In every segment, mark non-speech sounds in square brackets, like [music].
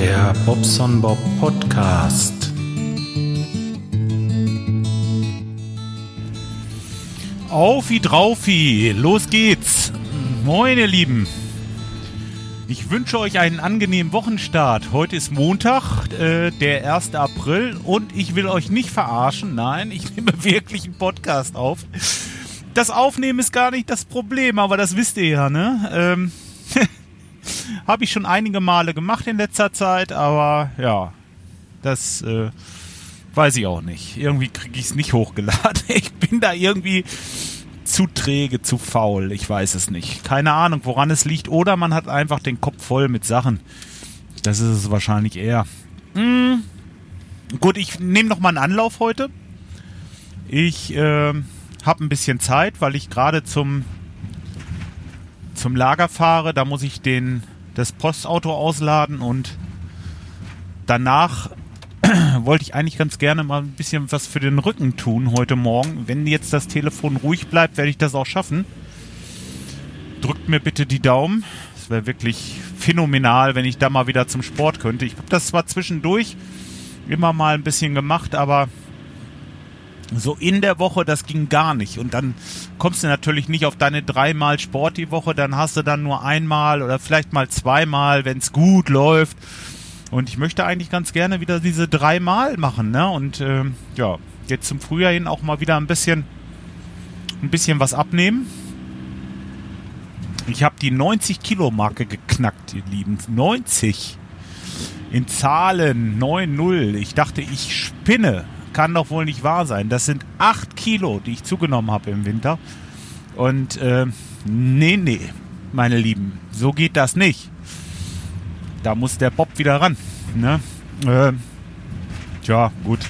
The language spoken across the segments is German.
Der Bobson Bob Podcast. Auf wie draufi, los geht's. Moin, ihr Lieben. Ich wünsche euch einen angenehmen Wochenstart. Heute ist Montag, äh, der 1. April und ich will euch nicht verarschen. Nein, ich nehme [laughs] wirklich einen Podcast auf. Das Aufnehmen ist gar nicht das Problem, aber das wisst ihr ja, ne? Ähm, Habe ich schon einige Male gemacht in letzter Zeit, aber ja, das äh, weiß ich auch nicht. Irgendwie kriege ich es nicht hochgeladen. [laughs] Ich bin da irgendwie zu träge, zu faul. Ich weiß es nicht. Keine Ahnung, woran es liegt. Oder man hat einfach den Kopf voll mit Sachen. Das ist es wahrscheinlich eher. Hm. Gut, ich nehme noch mal einen Anlauf heute. Ich äh, habe ein bisschen Zeit, weil ich gerade zum zum Lager fahre. Da muss ich den das Postauto ausladen und danach [clears throat] wollte ich eigentlich ganz gerne mal ein bisschen was für den Rücken tun heute Morgen. Wenn jetzt das Telefon ruhig bleibt, werde ich das auch schaffen. Drückt mir bitte die Daumen. Es wäre wirklich phänomenal, wenn ich da mal wieder zum Sport könnte. Ich habe das zwar zwischendurch immer mal ein bisschen gemacht, aber so in der Woche, das ging gar nicht. Und dann kommst du natürlich nicht auf deine dreimal Sport die Woche, dann hast du dann nur einmal oder vielleicht mal zweimal, wenn es gut läuft. Und ich möchte eigentlich ganz gerne wieder diese dreimal machen, ne? Und äh, ja, jetzt zum Frühjahr hin auch mal wieder ein bisschen, ein bisschen was abnehmen. Ich habe die 90 Kilo Marke geknackt, ihr Lieben. 90. In Zahlen 9-0. Ich dachte, ich spinne. Kann doch wohl nicht wahr sein. Das sind 8 Kilo, die ich zugenommen habe im Winter. Und äh, nee, nee, meine Lieben, so geht das nicht da muss der Bob wieder ran. Ne? Äh, tja, gut.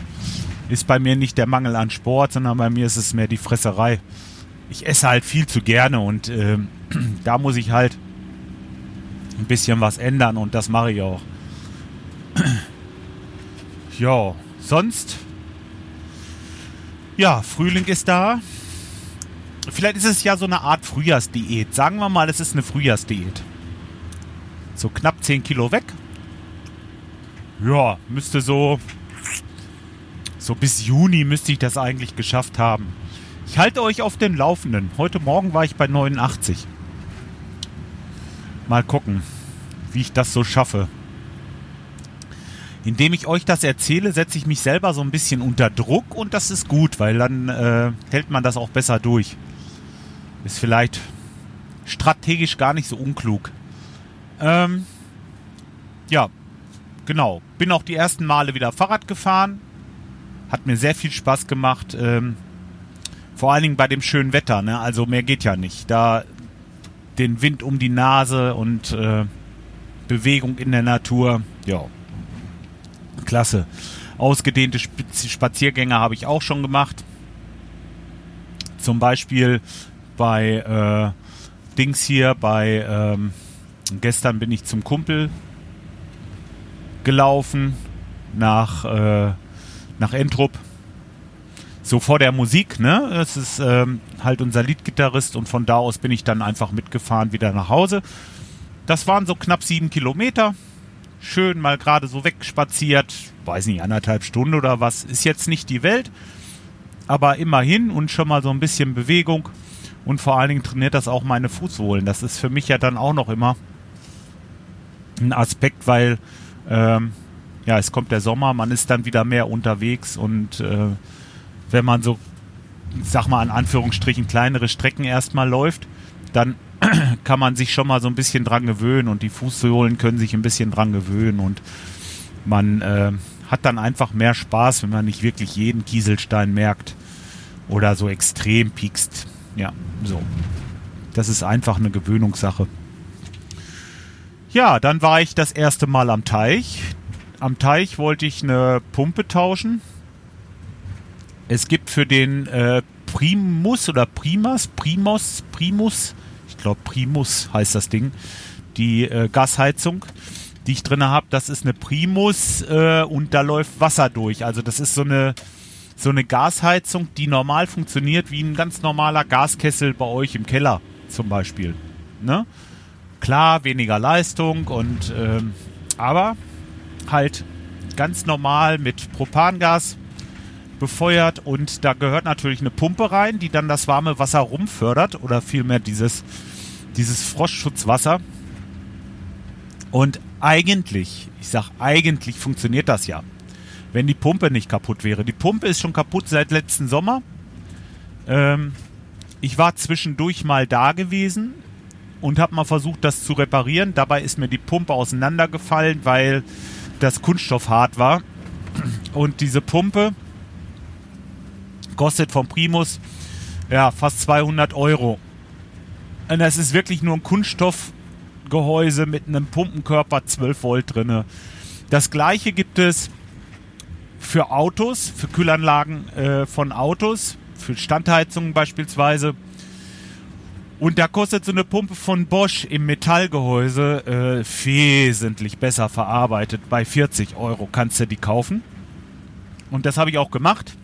Ist bei mir nicht der Mangel an Sport, sondern bei mir ist es mehr die Fresserei. Ich esse halt viel zu gerne und äh, [clears throat] da muss ich halt ein bisschen was ändern und das mache ich auch. [clears throat] ja, sonst. Ja, Frühling ist da. Vielleicht ist es ja so eine Art Frühjahrsdiät. Sagen wir mal, es ist eine Frühjahrsdiät so knapp 10 Kilo weg. Ja, müsste so, so bis Juni müsste ich das eigentlich geschafft haben. Ich halte euch auf den Laufenden. Heute Morgen war ich bei 89. Mal gucken, wie ich das so schaffe. Indem ich euch das erzähle, setze ich mich selber so ein bisschen unter Druck und das ist gut, weil dann äh, hält man das auch besser durch. Ist vielleicht strategisch gar nicht so unklug. Ähm, ja, genau. Bin auch die ersten Male wieder Fahrrad gefahren. Hat mir sehr viel Spaß gemacht. Ähm, vor allen Dingen bei dem schönen Wetter. Ne? Also mehr geht ja nicht. Da den Wind um die Nase und äh, Bewegung in der Natur. Ja, klasse. Ausgedehnte Spaziergänge habe ich auch schon gemacht. Zum Beispiel bei äh, Dings hier, bei ähm, gestern bin ich zum Kumpel gelaufen nach, äh, nach Entrup. So vor der Musik, ne? Es ist ähm, halt unser Liedgitarrist und von da aus bin ich dann einfach mitgefahren wieder nach Hause. Das waren so knapp sieben Kilometer. Schön mal gerade so wegspaziert. Weiß nicht, anderthalb Stunden oder was. Ist jetzt nicht die Welt. Aber immerhin und schon mal so ein bisschen Bewegung. Und vor allen Dingen trainiert das auch meine Fußsohlen. Das ist für mich ja dann auch noch immer ein Aspekt, weil ähm, ja, es kommt der Sommer, man ist dann wieder mehr unterwegs und äh, wenn man so, ich sag mal in Anführungsstrichen, kleinere Strecken erstmal läuft, dann [clears throat] kann man sich schon mal so ein bisschen dran gewöhnen und die Fußsohlen können sich ein bisschen dran gewöhnen und man äh, hat dann einfach mehr Spaß, wenn man nicht wirklich jeden Kieselstein merkt oder so extrem piekst. Ja, so. Das ist einfach eine Gewöhnungssache. Ja, dann war ich das erste Mal am Teich. Am Teich wollte ich eine Pumpe tauschen. Es gibt für den äh, Primus oder Primas, Primos, Primus, ich glaube Primus heißt das Ding, die äh, Gasheizung, die ich drin habe, das ist eine Primus äh, und da läuft Wasser durch. Also das ist so eine so eine Gasheizung, die normal funktioniert wie ein ganz normaler Gaskessel bei euch im Keller zum Beispiel. Ne? Klar, weniger Leistung und ähm, aber halt ganz normal mit Propangas befeuert und da gehört natürlich eine Pumpe rein, die dann das warme Wasser rumfördert oder vielmehr dieses, dieses Frostschutzwasser. Und eigentlich, ich sag eigentlich funktioniert das ja, wenn die Pumpe nicht kaputt wäre. Die Pumpe ist schon kaputt seit letzten Sommer. Ähm, ich war zwischendurch mal da gewesen und habe mal versucht, das zu reparieren. Dabei ist mir die Pumpe auseinandergefallen, weil das Kunststoff hart war. Und diese Pumpe kostet vom Primus ja fast 200 Euro. Und das ist wirklich nur ein Kunststoffgehäuse mit einem Pumpenkörper 12 Volt drinne. Das gleiche gibt es für Autos, für Kühlanlagen äh, von Autos, für Standheizungen beispielsweise. Und da kostet so eine Pumpe von Bosch im Metallgehäuse äh, wesentlich besser verarbeitet. Bei 40 Euro kannst du die kaufen. Und das habe ich auch gemacht.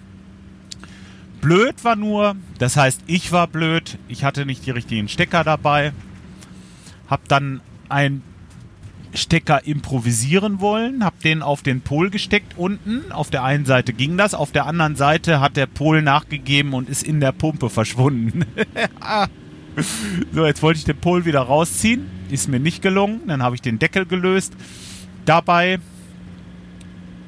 Blöd war nur, das heißt, ich war blöd. Ich hatte nicht die richtigen Stecker dabei. Hab dann einen Stecker improvisieren wollen, hab den auf den Pol gesteckt unten. Auf der einen Seite ging das, auf der anderen Seite hat der Pol nachgegeben und ist in der Pumpe verschwunden. [laughs] so, jetzt wollte ich den Pol wieder rausziehen. Ist mir nicht gelungen. Dann habe ich den Deckel gelöst. Dabei,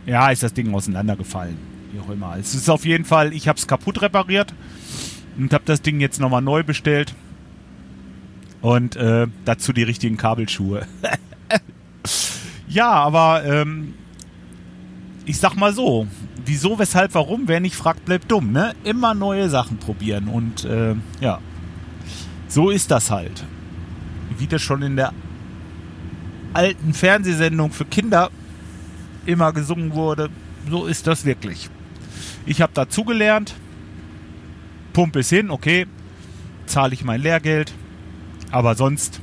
ja, ist das Ding auseinandergefallen. Wie auch immer. Es ist auf jeden Fall, ich habe es kaputt repariert und habe das Ding jetzt nochmal neu bestellt. Und äh, dazu die richtigen Kabelschuhe. [laughs] ja, aber ähm, ich sag mal so, wieso, weshalb, warum, wer nicht fragt, bleibt dumm, ne? Immer neue Sachen probieren und äh, ja, so ist das halt. Wie das schon in der alten Fernsehsendung für Kinder immer gesungen wurde, so ist das wirklich. Ich habe dazugelernt, pumpe es hin, okay, zahle ich mein Lehrgeld, aber sonst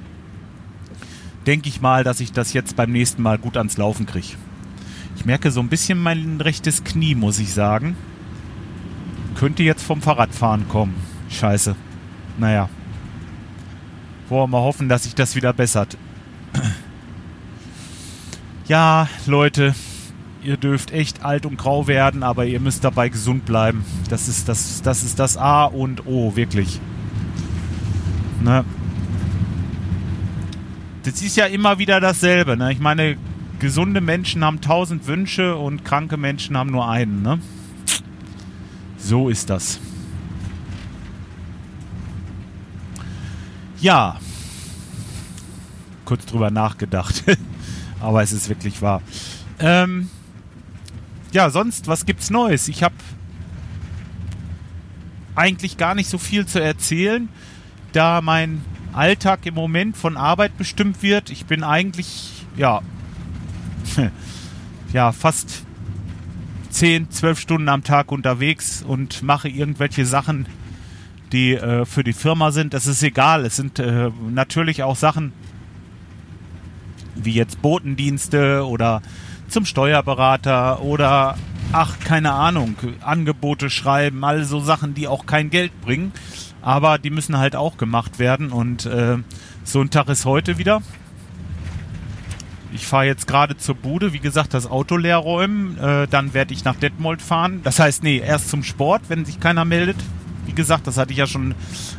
denke ich mal, dass ich das jetzt beim nächsten Mal gut ans Laufen kriege. Ich merke so ein bisschen mein rechtes Knie, muss ich sagen. Könnte jetzt vom Fahrradfahren kommen. Scheiße. Naja. Wollen wir mal hoffen, dass sich das wieder bessert. [clears throat] Ja, Leute, ihr dürft echt alt und grau werden, aber ihr müsst dabei gesund bleiben. Das ist das, das ist das A und O, wirklich. Ne? Das ist ja immer wieder dasselbe. Ne? Ich meine, gesunde Menschen haben tausend Wünsche und kranke Menschen haben nur einen. Ne? So ist das. Ja, kurz drüber nachgedacht. [laughs] Aber es ist wirklich wahr. Ähm, ja, sonst, was gibt's Neues? Ich habe eigentlich gar nicht so viel zu erzählen, da mein Alltag im Moment von Arbeit bestimmt wird. Ich bin eigentlich, ja, [laughs] ja, fast 10, 12 Stunden am Tag unterwegs und mache irgendwelche Sachen, die äh, für die Firma sind. Das ist egal. Es sind äh, natürlich auch Sachen wie jetzt Botendienste oder zum Steuerberater oder ach, keine Ahnung, Angebote schreiben, all so Sachen, die auch kein Geld bringen. Aber die müssen halt auch gemacht werden und äh, so ein Tag ist heute wieder. Ich fahre jetzt gerade zur Bude, wie gesagt, das Auto leer räumen. Äh, dann werde ich nach Detmold fahren. Das heißt, nee, erst zum Sport, wenn sich keiner meldet. Wie gesagt, das hatte ich ja schon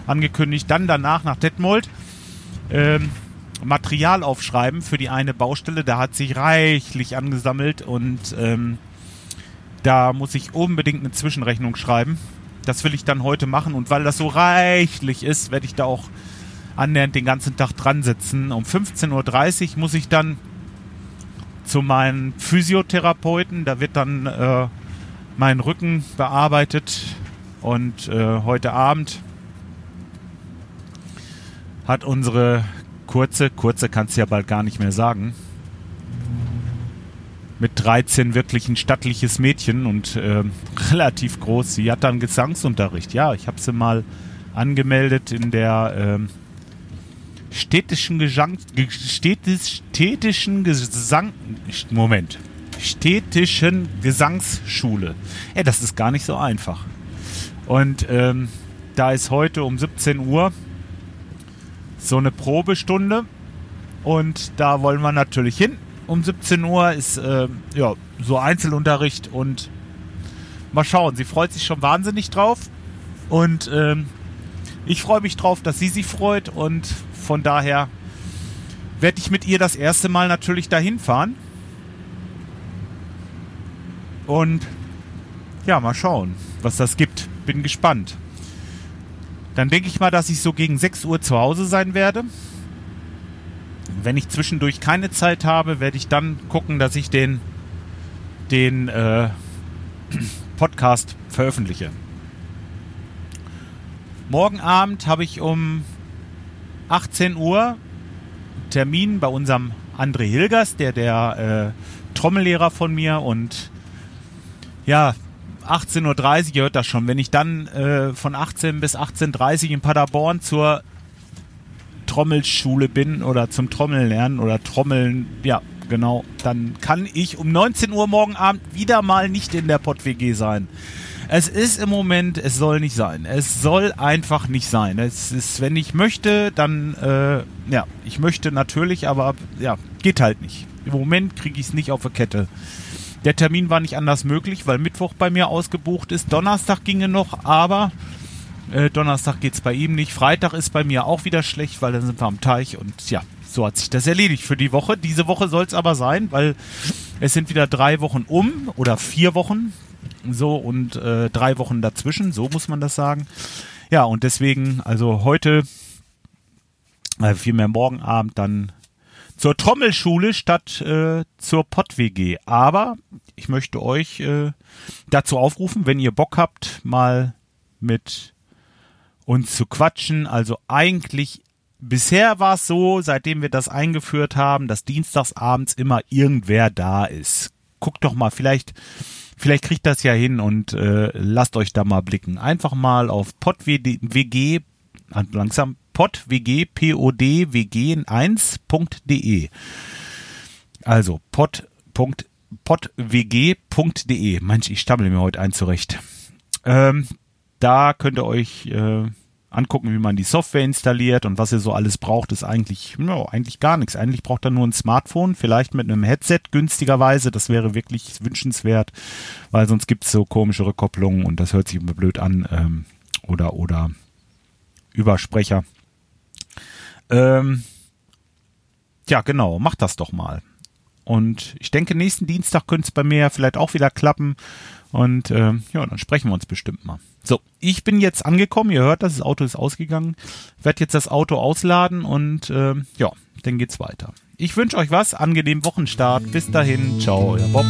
angekündigt. Dann danach nach Detmold. Ähm, Material aufschreiben für die eine Baustelle. Da hat sich reichlich angesammelt und ähm, da muss ich unbedingt eine Zwischenrechnung schreiben. Das will ich dann heute machen und weil das so reichlich ist, werde ich da auch annähernd den ganzen Tag dran sitzen. Um 15.30 Uhr muss ich dann zu meinem Physiotherapeuten. Da wird dann äh, mein Rücken bearbeitet und äh, heute Abend hat unsere kurze, kurze kannst du ja bald gar nicht mehr sagen, mit 13 wirklich ein stattliches Mädchen und äh, [laughs] relativ groß. Sie hat dann Gesangsunterricht. Ja, ich habe sie mal angemeldet in der äh, städtischen Gesang, städtisch, städtischen Gesang, Moment, städtischen Gesangsschule. Ja, das ist gar nicht so einfach. Und ähm, da ist heute um 17 Uhr so eine Probestunde und da wollen wir natürlich hin um 17 Uhr ist äh, ja so Einzelunterricht und mal schauen. Sie freut sich schon wahnsinnig drauf und ähm, ich freue mich drauf, dass sie sich freut und von daher werde ich mit ihr das erste Mal natürlich dahin fahren. Und ja, mal schauen, was das gibt. Bin gespannt. Dann denke ich mal, dass ich so gegen 6 Uhr zu Hause sein werde. Wenn ich zwischendurch keine Zeit habe, werde ich dann gucken, dass ich den, den äh, [clears throat] Podcast veröffentliche. Morgen Abend habe ich um 18 Uhr Termin bei unserem André Hilgers, der der äh, Trommellehrer von mir und ja, 18.30 Uhr, ihr hört das schon, wenn ich dann äh, von 18 bis 18.30 Uhr in Paderborn zur Trommelschule bin oder zum Trommeln lernen oder Trommeln, ja, genau, dann kann ich um 19 Uhr morgen Abend wieder mal nicht in der Pott-WG sein. Es ist im Moment, es soll nicht sein. Es soll einfach nicht sein. Es ist, wenn ich möchte, dann, äh, ja, ich möchte natürlich, aber ja, geht halt nicht. Im Moment kriege ich es nicht auf der Kette. Der Termin war nicht anders möglich, weil Mittwoch bei mir ausgebucht ist. Donnerstag ginge noch, aber äh, Donnerstag geht es bei ihm nicht. Freitag ist bei mir auch wieder schlecht, weil dann sind wir am Teich und ja, so hat sich das erledigt für die Woche. Diese Woche soll es aber sein, weil es sind wieder drei Wochen um oder vier Wochen. So und äh, drei Wochen dazwischen, so muss man das sagen. Ja, und deswegen, also heute, äh, vielmehr morgen Abend dann zur Trommelschule statt äh, zur Pott-WG. Aber ich möchte euch äh, dazu aufrufen, wenn ihr Bock habt, mal mit uns zu quatschen. Also eigentlich bisher war es so, seitdem wir das eingeführt haben, dass dienstagsabends immer irgendwer da ist. Guckt doch mal, vielleicht vielleicht kriegt das ja hin und äh, lasst euch da mal blicken. Einfach mal auf podwg langsam podwg podwg 1.de. Also pod. podwg.de. Mensch, ich stammle mir heute ein zurecht. Ähm, da könnt ihr euch äh, angucken, wie man die Software installiert und was ihr so alles braucht, ist eigentlich, no, eigentlich gar nichts. Eigentlich braucht ihr nur ein Smartphone, vielleicht mit einem Headset günstigerweise. Das wäre wirklich wünschenswert, weil sonst gibt es so komische Rückkopplungen und das hört sich immer blöd an. Ähm, oder, oder Übersprecher. Ähm, ja, genau, macht das doch mal. Und ich denke, nächsten Dienstag könnte es bei mir vielleicht auch wieder klappen. Und äh, ja, dann sprechen wir uns bestimmt mal. So, ich bin jetzt angekommen. Ihr hört das, das Auto ist ausgegangen. Werde jetzt das Auto ausladen und äh, ja, dann geht's weiter. Ich wünsche euch was, angenehmen Wochenstart. Bis dahin, ciao, euer Bob.